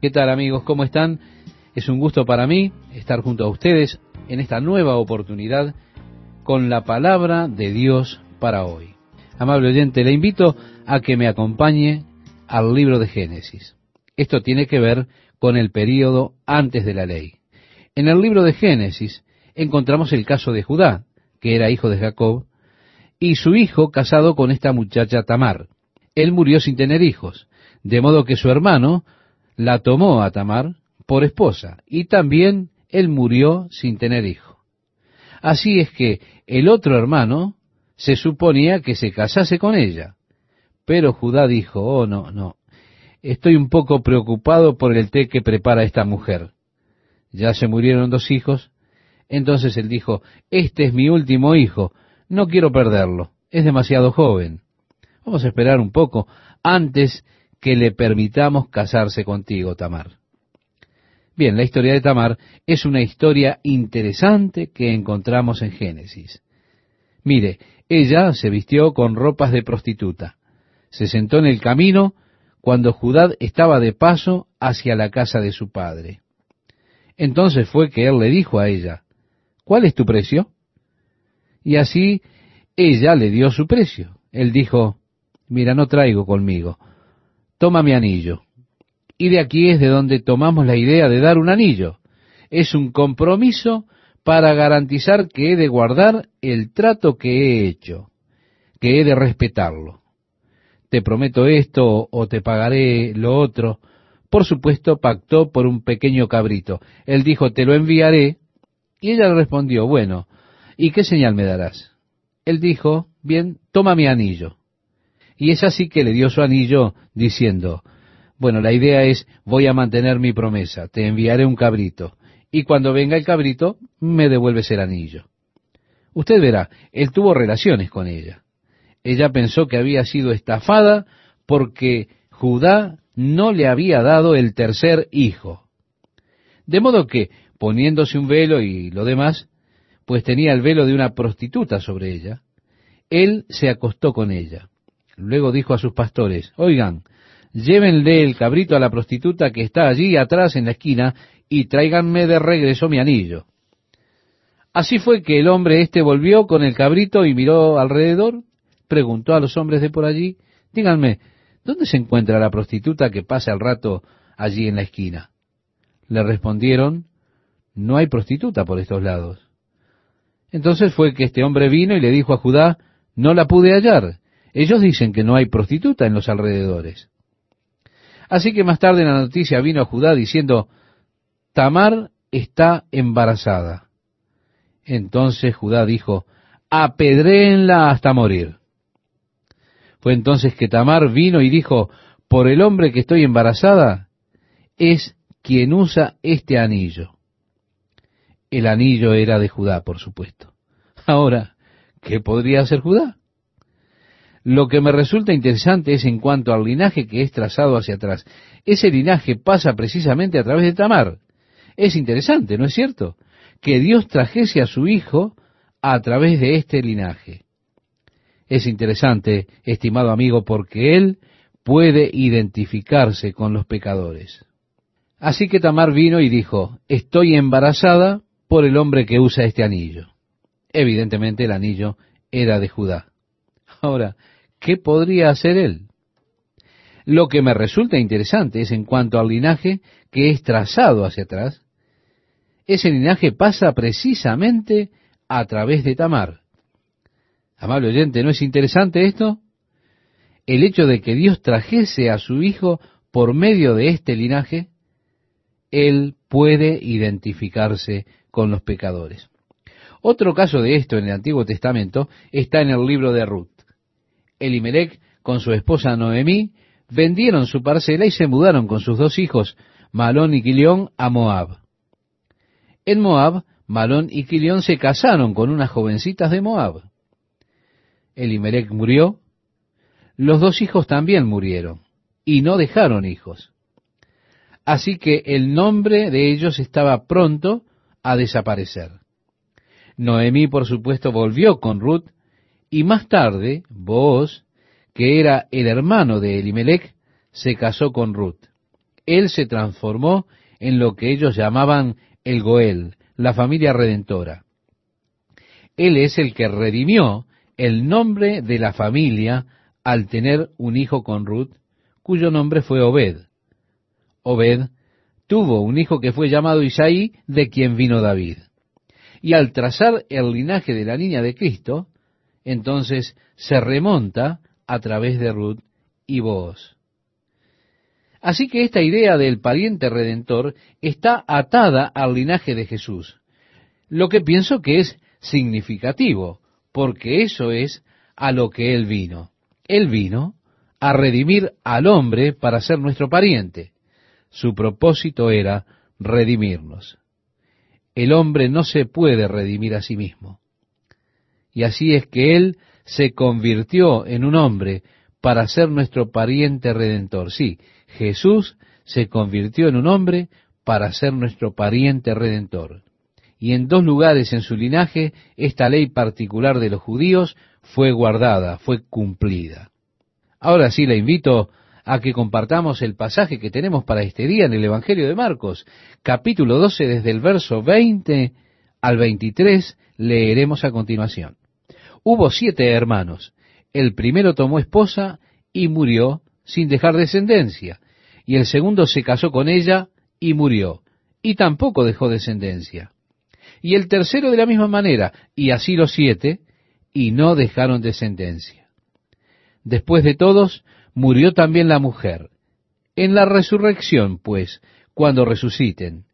¿Qué tal amigos? ¿Cómo están? Es un gusto para mí estar junto a ustedes en esta nueva oportunidad con la palabra de Dios para hoy. Amable oyente, le invito a que me acompañe al libro de Génesis. Esto tiene que ver con el período antes de la ley. En el libro de Génesis encontramos el caso de Judá, que era hijo de Jacob, y su hijo casado con esta muchacha Tamar. Él murió sin tener hijos, de modo que su hermano la tomó a Tamar por esposa, y también él murió sin tener hijo. Así es que el otro hermano se suponía que se casase con ella. Pero Judá dijo, oh no, no, estoy un poco preocupado por el té que prepara esta mujer. Ya se murieron dos hijos, entonces él dijo, este es mi último hijo, no quiero perderlo, es demasiado joven. Vamos a esperar un poco antes que le permitamos casarse contigo, Tamar. Bien, la historia de Tamar es una historia interesante que encontramos en Génesis. Mire, ella se vistió con ropas de prostituta. Se sentó en el camino cuando Judá estaba de paso hacia la casa de su padre. Entonces fue que él le dijo a ella, ¿cuál es tu precio? Y así ella le dio su precio. Él dijo, mira, no traigo conmigo, toma mi anillo. Y de aquí es de donde tomamos la idea de dar un anillo. Es un compromiso para garantizar que he de guardar el trato que he hecho, que he de respetarlo. Te prometo esto o te pagaré lo otro. Por supuesto, pactó por un pequeño cabrito. Él dijo, te lo enviaré y ella le respondió, bueno, ¿y qué señal me darás? Él dijo, bien, toma mi anillo. Y es así que le dio su anillo diciendo, bueno, la idea es, voy a mantener mi promesa, te enviaré un cabrito, y cuando venga el cabrito, me devuelves el anillo. Usted verá, él tuvo relaciones con ella. Ella pensó que había sido estafada porque Judá no le había dado el tercer hijo. De modo que poniéndose un velo y lo demás, pues tenía el velo de una prostituta sobre ella, él se acostó con ella. Luego dijo a sus pastores, oigan, llévenle el cabrito a la prostituta que está allí atrás en la esquina y tráiganme de regreso mi anillo. Así fue que el hombre éste volvió con el cabrito y miró alrededor, preguntó a los hombres de por allí, díganme, ¿dónde se encuentra la prostituta que pasa el rato allí en la esquina? Le respondieron, no hay prostituta por estos lados. Entonces fue que este hombre vino y le dijo a Judá, no la pude hallar. Ellos dicen que no hay prostituta en los alrededores. Así que más tarde la noticia vino a Judá diciendo, Tamar está embarazada. Entonces Judá dijo, apedréenla hasta morir. Fue entonces que Tamar vino y dijo, por el hombre que estoy embarazada, es quien usa este anillo. El anillo era de Judá, por supuesto. Ahora, ¿qué podría hacer Judá? Lo que me resulta interesante es en cuanto al linaje que es trazado hacia atrás. Ese linaje pasa precisamente a través de Tamar. Es interesante, ¿no es cierto? Que Dios trajese a su hijo a través de este linaje. Es interesante, estimado amigo, porque él puede identificarse con los pecadores. Así que Tamar vino y dijo, estoy embarazada por el hombre que usa este anillo. Evidentemente el anillo era de Judá. Ahora, ¿qué podría hacer él? Lo que me resulta interesante es en cuanto al linaje que es trazado hacia atrás, ese linaje pasa precisamente a través de Tamar. Amable oyente, ¿no es interesante esto? El hecho de que Dios trajese a su hijo por medio de este linaje, él puede identificarse con los pecadores. Otro caso de esto en el Antiguo Testamento está en el libro de Ruth. Elimelech, con su esposa Noemí, vendieron su parcela y se mudaron con sus dos hijos, Malón y Quilión, a Moab. En Moab, Malón y Quilión se casaron con unas jovencitas de Moab. Elimelech murió, los dos hijos también murieron, y no dejaron hijos. Así que el nombre de ellos estaba pronto a desaparecer. Noemí, por supuesto, volvió con Ruth, y más tarde, Booz, que era el hermano de Elimelech, se casó con Ruth. Él se transformó en lo que ellos llamaban el Goel, la familia redentora. Él es el que redimió el nombre de la familia al tener un hijo con Ruth, cuyo nombre fue Obed. Obed tuvo un hijo que fue llamado Isaí, de quien vino David. Y al trazar el linaje de la niña de Cristo, entonces se remonta a través de Ruth y Boaz. Así que esta idea del pariente redentor está atada al linaje de Jesús, lo que pienso que es significativo, porque eso es a lo que Él vino. Él vino a redimir al hombre para ser nuestro pariente. Su propósito era redimirnos el hombre no se puede redimir a sí mismo. Y así es que Él se convirtió en un hombre para ser nuestro pariente redentor. Sí, Jesús se convirtió en un hombre para ser nuestro pariente redentor. Y en dos lugares en su linaje esta ley particular de los judíos fue guardada, fue cumplida. Ahora sí le invito a que compartamos el pasaje que tenemos para este día en el Evangelio de Marcos, capítulo 12, desde el verso 20 al 23, leeremos a continuación. Hubo siete hermanos. El primero tomó esposa y murió sin dejar descendencia, y el segundo se casó con ella y murió, y tampoco dejó descendencia. Y el tercero de la misma manera, y así los siete, y no dejaron descendencia. Después de todos, murió también la mujer. En la resurrección, pues, cuando resuciten,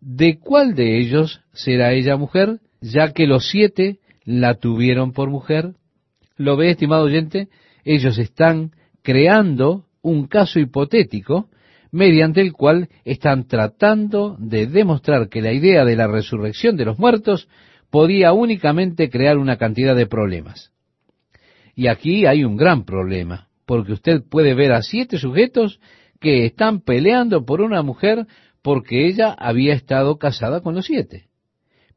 ¿de cuál de ellos será ella mujer, ya que los siete la tuvieron por mujer? ¿Lo ve, estimado oyente? Ellos están creando un caso hipotético mediante el cual están tratando de demostrar que la idea de la resurrección de los muertos podía únicamente crear una cantidad de problemas. Y aquí hay un gran problema porque usted puede ver a siete sujetos que están peleando por una mujer porque ella había estado casada con los siete.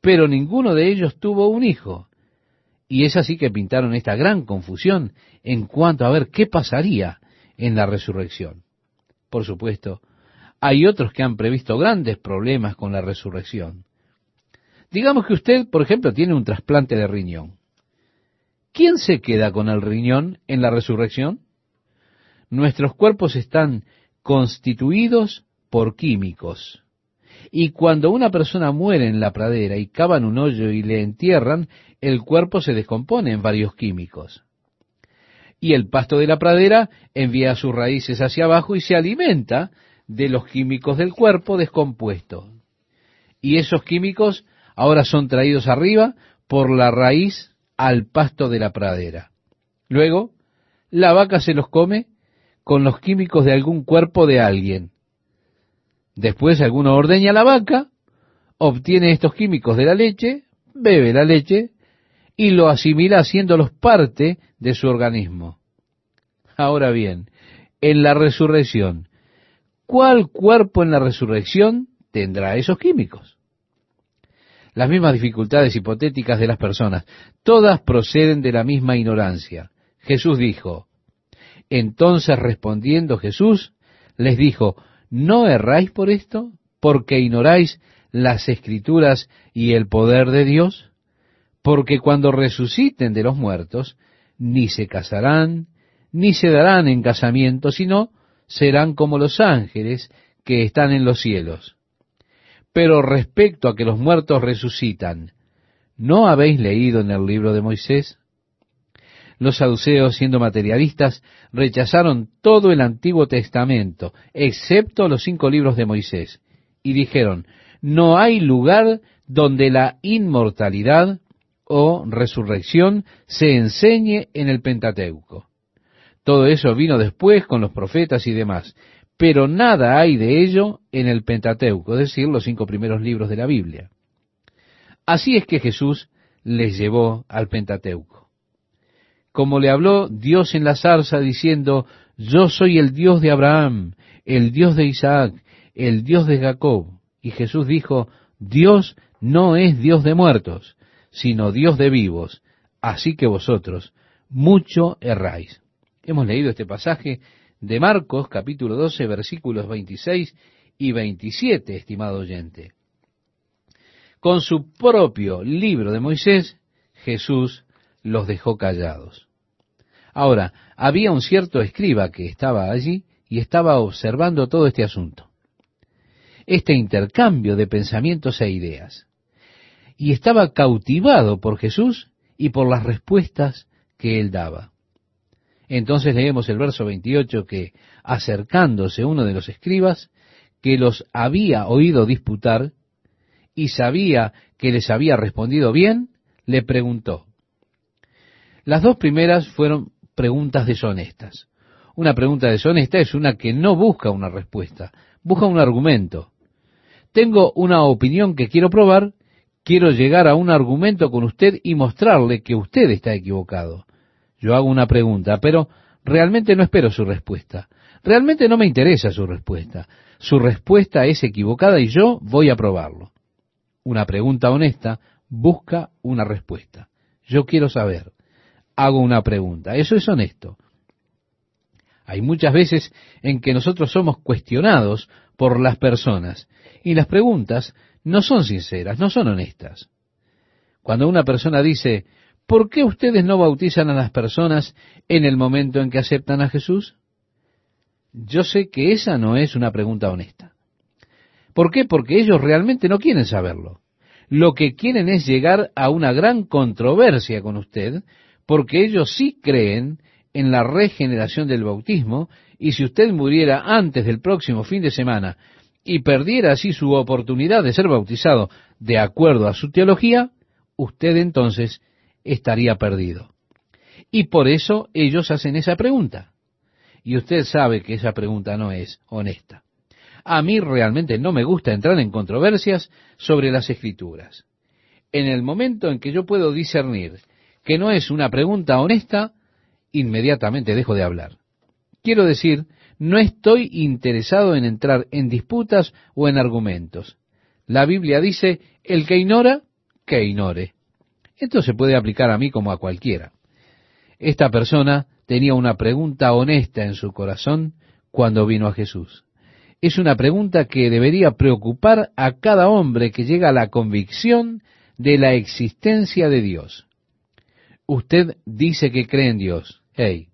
Pero ninguno de ellos tuvo un hijo. Y es así que pintaron esta gran confusión en cuanto a ver qué pasaría en la resurrección. Por supuesto, hay otros que han previsto grandes problemas con la resurrección. Digamos que usted, por ejemplo, tiene un trasplante de riñón. ¿Quién se queda con el riñón en la resurrección? Nuestros cuerpos están constituidos por químicos. Y cuando una persona muere en la pradera y cavan un hoyo y le entierran, el cuerpo se descompone en varios químicos. Y el pasto de la pradera envía sus raíces hacia abajo y se alimenta de los químicos del cuerpo descompuesto. Y esos químicos ahora son traídos arriba por la raíz al pasto de la pradera. Luego, la vaca se los come con los químicos de algún cuerpo de alguien. Después alguno ordeña la vaca, obtiene estos químicos de la leche, bebe la leche y lo asimila haciéndolos parte de su organismo. Ahora bien, en la resurrección, ¿cuál cuerpo en la resurrección tendrá esos químicos? Las mismas dificultades hipotéticas de las personas, todas proceden de la misma ignorancia. Jesús dijo, entonces respondiendo Jesús, les dijo, ¿no erráis por esto? Porque ignoráis las escrituras y el poder de Dios? Porque cuando resuciten de los muertos, ni se casarán, ni se darán en casamiento, sino serán como los ángeles que están en los cielos. Pero respecto a que los muertos resucitan, ¿no habéis leído en el libro de Moisés? Los saduceos, siendo materialistas, rechazaron todo el Antiguo Testamento, excepto los cinco libros de Moisés, y dijeron, no hay lugar donde la inmortalidad o resurrección se enseñe en el Pentateuco. Todo eso vino después con los profetas y demás. Pero nada hay de ello en el Pentateuco, es decir, los cinco primeros libros de la Biblia. Así es que Jesús les llevó al Pentateuco. Como le habló Dios en la zarza diciendo, yo soy el Dios de Abraham, el Dios de Isaac, el Dios de Jacob. Y Jesús dijo, Dios no es Dios de muertos, sino Dios de vivos. Así que vosotros mucho erráis. Hemos leído este pasaje de Marcos capítulo 12 versículos 26 y 27, estimado oyente. Con su propio libro de Moisés, Jesús los dejó callados. Ahora, había un cierto escriba que estaba allí y estaba observando todo este asunto. Este intercambio de pensamientos e ideas. Y estaba cautivado por Jesús y por las respuestas que él daba. Entonces leemos el verso 28 que, acercándose uno de los escribas, que los había oído disputar y sabía que les había respondido bien, le preguntó. Las dos primeras fueron preguntas deshonestas. Una pregunta deshonesta es una que no busca una respuesta, busca un argumento. Tengo una opinión que quiero probar, quiero llegar a un argumento con usted y mostrarle que usted está equivocado. Yo hago una pregunta, pero realmente no espero su respuesta. Realmente no me interesa su respuesta. Su respuesta es equivocada y yo voy a probarlo. Una pregunta honesta busca una respuesta. Yo quiero saber. Hago una pregunta. Eso es honesto. Hay muchas veces en que nosotros somos cuestionados por las personas y las preguntas no son sinceras, no son honestas. Cuando una persona dice, ¿por qué ustedes no bautizan a las personas en el momento en que aceptan a Jesús? Yo sé que esa no es una pregunta honesta. ¿Por qué? Porque ellos realmente no quieren saberlo. Lo que quieren es llegar a una gran controversia con usted, porque ellos sí creen en la regeneración del bautismo, y si usted muriera antes del próximo fin de semana y perdiera así su oportunidad de ser bautizado de acuerdo a su teología, usted entonces estaría perdido. Y por eso ellos hacen esa pregunta. Y usted sabe que esa pregunta no es honesta. A mí realmente no me gusta entrar en controversias sobre las escrituras. En el momento en que yo puedo discernir que no es una pregunta honesta, inmediatamente dejo de hablar. Quiero decir, no estoy interesado en entrar en disputas o en argumentos. La Biblia dice, el que ignora, que ignore. Esto se puede aplicar a mí como a cualquiera. Esta persona tenía una pregunta honesta en su corazón cuando vino a Jesús. Es una pregunta que debería preocupar a cada hombre que llega a la convicción de la existencia de Dios. Usted dice que cree en Dios. Hey,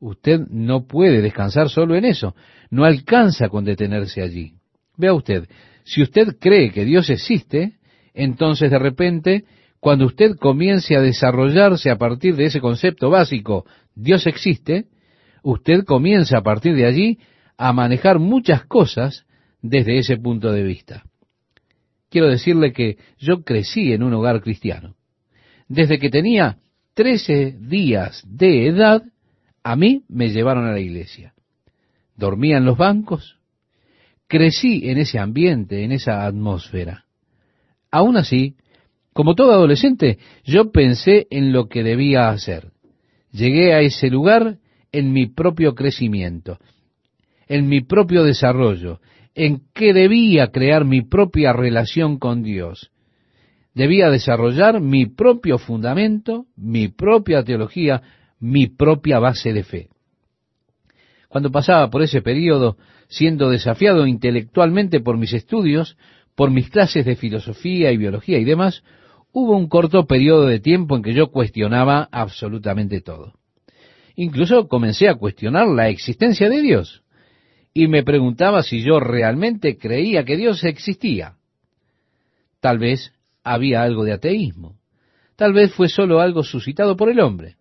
usted no puede descansar solo en eso. No alcanza con detenerse allí. Vea usted, si usted cree que Dios existe, entonces de repente, cuando usted comience a desarrollarse a partir de ese concepto básico, Dios existe, usted comienza a partir de allí a manejar muchas cosas desde ese punto de vista. Quiero decirle que yo crecí en un hogar cristiano. Desde que tenía trece días de edad, a mí me llevaron a la iglesia. Dormía en los bancos. Crecí en ese ambiente, en esa atmósfera. Aún así, como todo adolescente, yo pensé en lo que debía hacer. Llegué a ese lugar en mi propio crecimiento, en mi propio desarrollo, en que debía crear mi propia relación con Dios debía desarrollar mi propio fundamento, mi propia teología, mi propia base de fe. Cuando pasaba por ese periodo, siendo desafiado intelectualmente por mis estudios, por mis clases de filosofía y biología y demás, hubo un corto periodo de tiempo en que yo cuestionaba absolutamente todo. Incluso comencé a cuestionar la existencia de Dios y me preguntaba si yo realmente creía que Dios existía. Tal vez había algo de ateísmo. Tal vez fue solo algo suscitado por el hombre.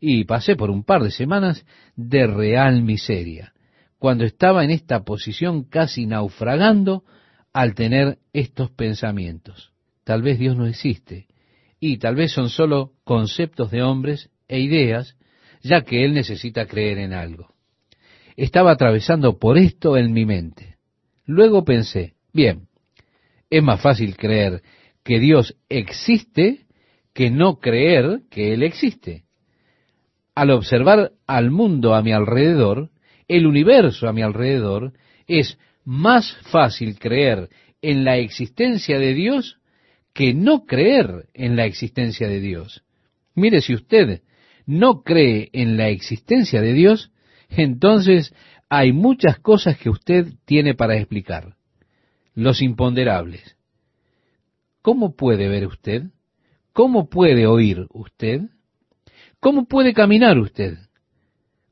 Y pasé por un par de semanas de real miseria, cuando estaba en esta posición casi naufragando al tener estos pensamientos. Tal vez Dios no existe, y tal vez son solo conceptos de hombres e ideas ya que él necesita creer en algo. Estaba atravesando por esto en mi mente. Luego pensé, bien, es más fácil creer que Dios existe que no creer que Él existe. Al observar al mundo a mi alrededor, el universo a mi alrededor, es más fácil creer en la existencia de Dios que no creer en la existencia de Dios. Mire, si usted no cree en la existencia de Dios, entonces hay muchas cosas que usted tiene para explicar. Los imponderables. ¿Cómo puede ver usted? ¿Cómo puede oír usted? ¿Cómo puede caminar usted?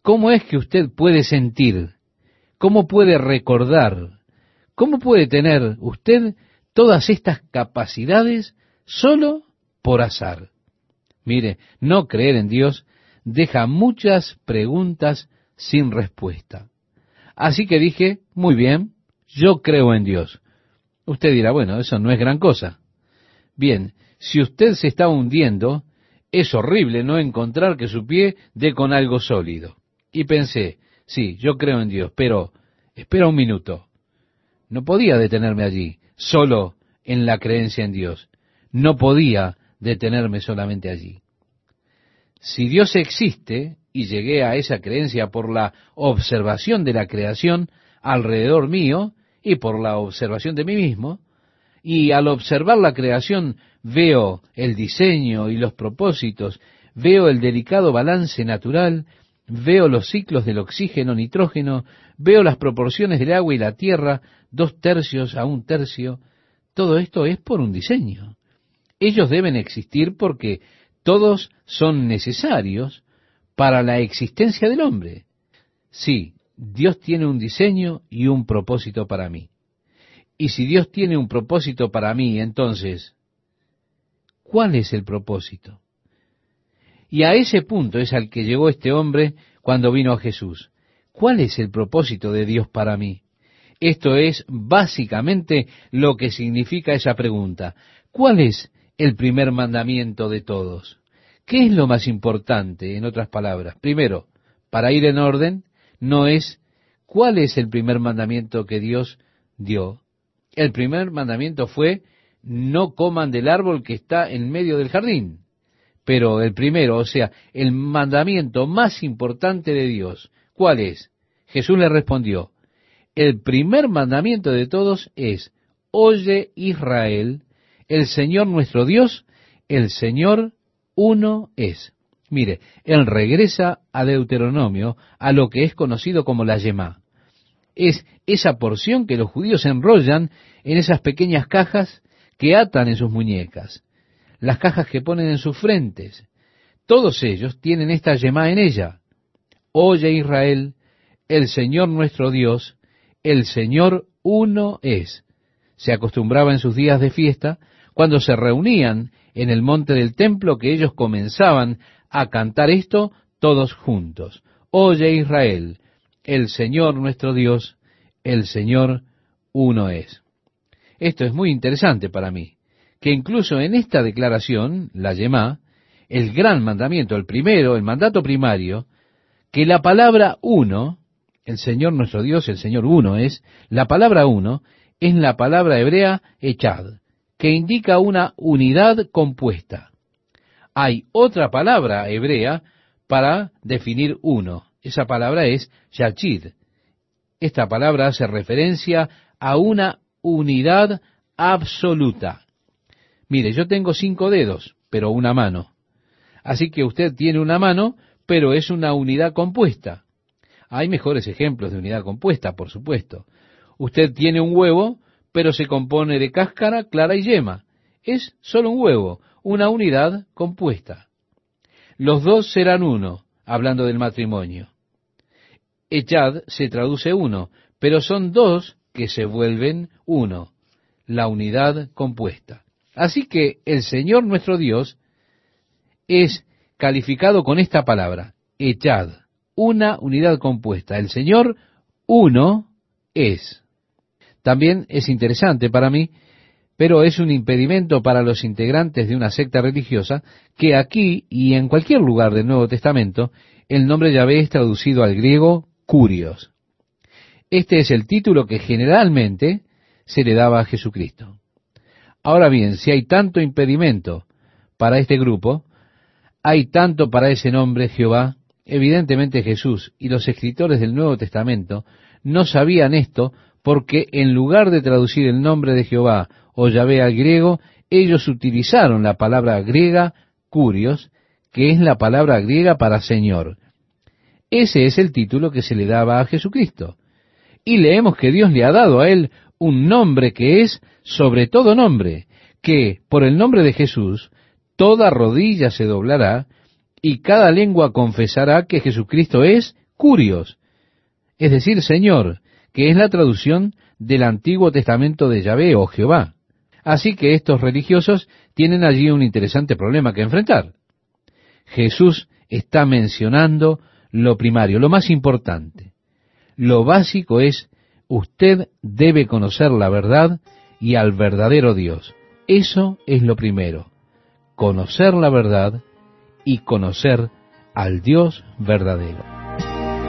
¿Cómo es que usted puede sentir? ¿Cómo puede recordar? ¿Cómo puede tener usted todas estas capacidades solo por azar? Mire, no creer en Dios deja muchas preguntas sin respuesta. Así que dije, muy bien, yo creo en Dios. Usted dirá, bueno, eso no es gran cosa. Bien, si usted se está hundiendo, es horrible no encontrar que su pie dé con algo sólido. Y pensé, sí, yo creo en Dios, pero espera un minuto. No podía detenerme allí, solo en la creencia en Dios. No podía detenerme solamente allí. Si Dios existe, y llegué a esa creencia por la observación de la creación alrededor mío y por la observación de mí mismo, y al observar la creación veo el diseño y los propósitos, veo el delicado balance natural, veo los ciclos del oxígeno, nitrógeno, veo las proporciones del agua y la tierra, dos tercios a un tercio, todo esto es por un diseño. Ellos deben existir porque todos son necesarios para la existencia del hombre. Sí, Dios tiene un diseño y un propósito para mí. Y si Dios tiene un propósito para mí, entonces, ¿cuál es el propósito? Y a ese punto es al que llegó este hombre cuando vino a Jesús. ¿Cuál es el propósito de Dios para mí? Esto es básicamente lo que significa esa pregunta. ¿Cuál es el primer mandamiento de todos? ¿Qué es lo más importante, en otras palabras? Primero, para ir en orden, no es cuál es el primer mandamiento que Dios dio. El primer mandamiento fue, no coman del árbol que está en medio del jardín. Pero el primero, o sea, el mandamiento más importante de Dios, ¿cuál es? Jesús le respondió, el primer mandamiento de todos es, oye Israel, el Señor nuestro Dios, el Señor uno es. Mire, él regresa a Deuteronomio, a lo que es conocido como la Yemá. Es esa porción que los judíos enrollan en esas pequeñas cajas que atan en sus muñecas, las cajas que ponen en sus frentes. Todos ellos tienen esta Yemá en ella. Oye Israel, el Señor nuestro Dios, el Señor uno es. Se acostumbraba en sus días de fiesta, cuando se reunían en el monte del templo que ellos comenzaban a cantar esto todos juntos. Oye Israel, el Señor nuestro Dios, el Señor uno es. Esto es muy interesante para mí, que incluso en esta declaración, la Yemá, el gran mandamiento, el primero, el mandato primario, que la palabra uno, el Señor nuestro Dios, el Señor uno es, la palabra uno, es la palabra hebrea echad, que indica una unidad compuesta. Hay otra palabra hebrea para definir uno. Esa palabra es yachid. Esta palabra hace referencia a una unidad absoluta. Mire, yo tengo cinco dedos, pero una mano. Así que usted tiene una mano, pero es una unidad compuesta. Hay mejores ejemplos de unidad compuesta, por supuesto. Usted tiene un huevo, pero se compone de cáscara, clara y yema. Es solo un huevo, una unidad compuesta. Los dos serán uno, hablando del matrimonio. Echad se traduce uno, pero son dos que se vuelven uno, la unidad compuesta. Así que el Señor nuestro Dios es calificado con esta palabra, echad, una unidad compuesta. El Señor uno es. También es interesante para mí pero es un impedimento para los integrantes de una secta religiosa que aquí y en cualquier lugar del Nuevo Testamento el nombre Yahvé es traducido al griego curios. Este es el título que generalmente se le daba a Jesucristo. Ahora bien, si hay tanto impedimento para este grupo, hay tanto para ese nombre Jehová, evidentemente Jesús y los escritores del Nuevo Testamento no sabían esto porque en lugar de traducir el nombre de Jehová o Yahvé al griego, ellos utilizaron la palabra griega curios, que es la palabra griega para Señor. Ese es el título que se le daba a Jesucristo. Y leemos que Dios le ha dado a él un nombre que es sobre todo nombre, que por el nombre de Jesús toda rodilla se doblará y cada lengua confesará que Jesucristo es curios, es decir, Señor, que es la traducción del Antiguo Testamento de Yahvé o Jehová. Así que estos religiosos tienen allí un interesante problema que enfrentar. Jesús está mencionando lo primario, lo más importante. Lo básico es, usted debe conocer la verdad y al verdadero Dios. Eso es lo primero. Conocer la verdad y conocer al Dios verdadero.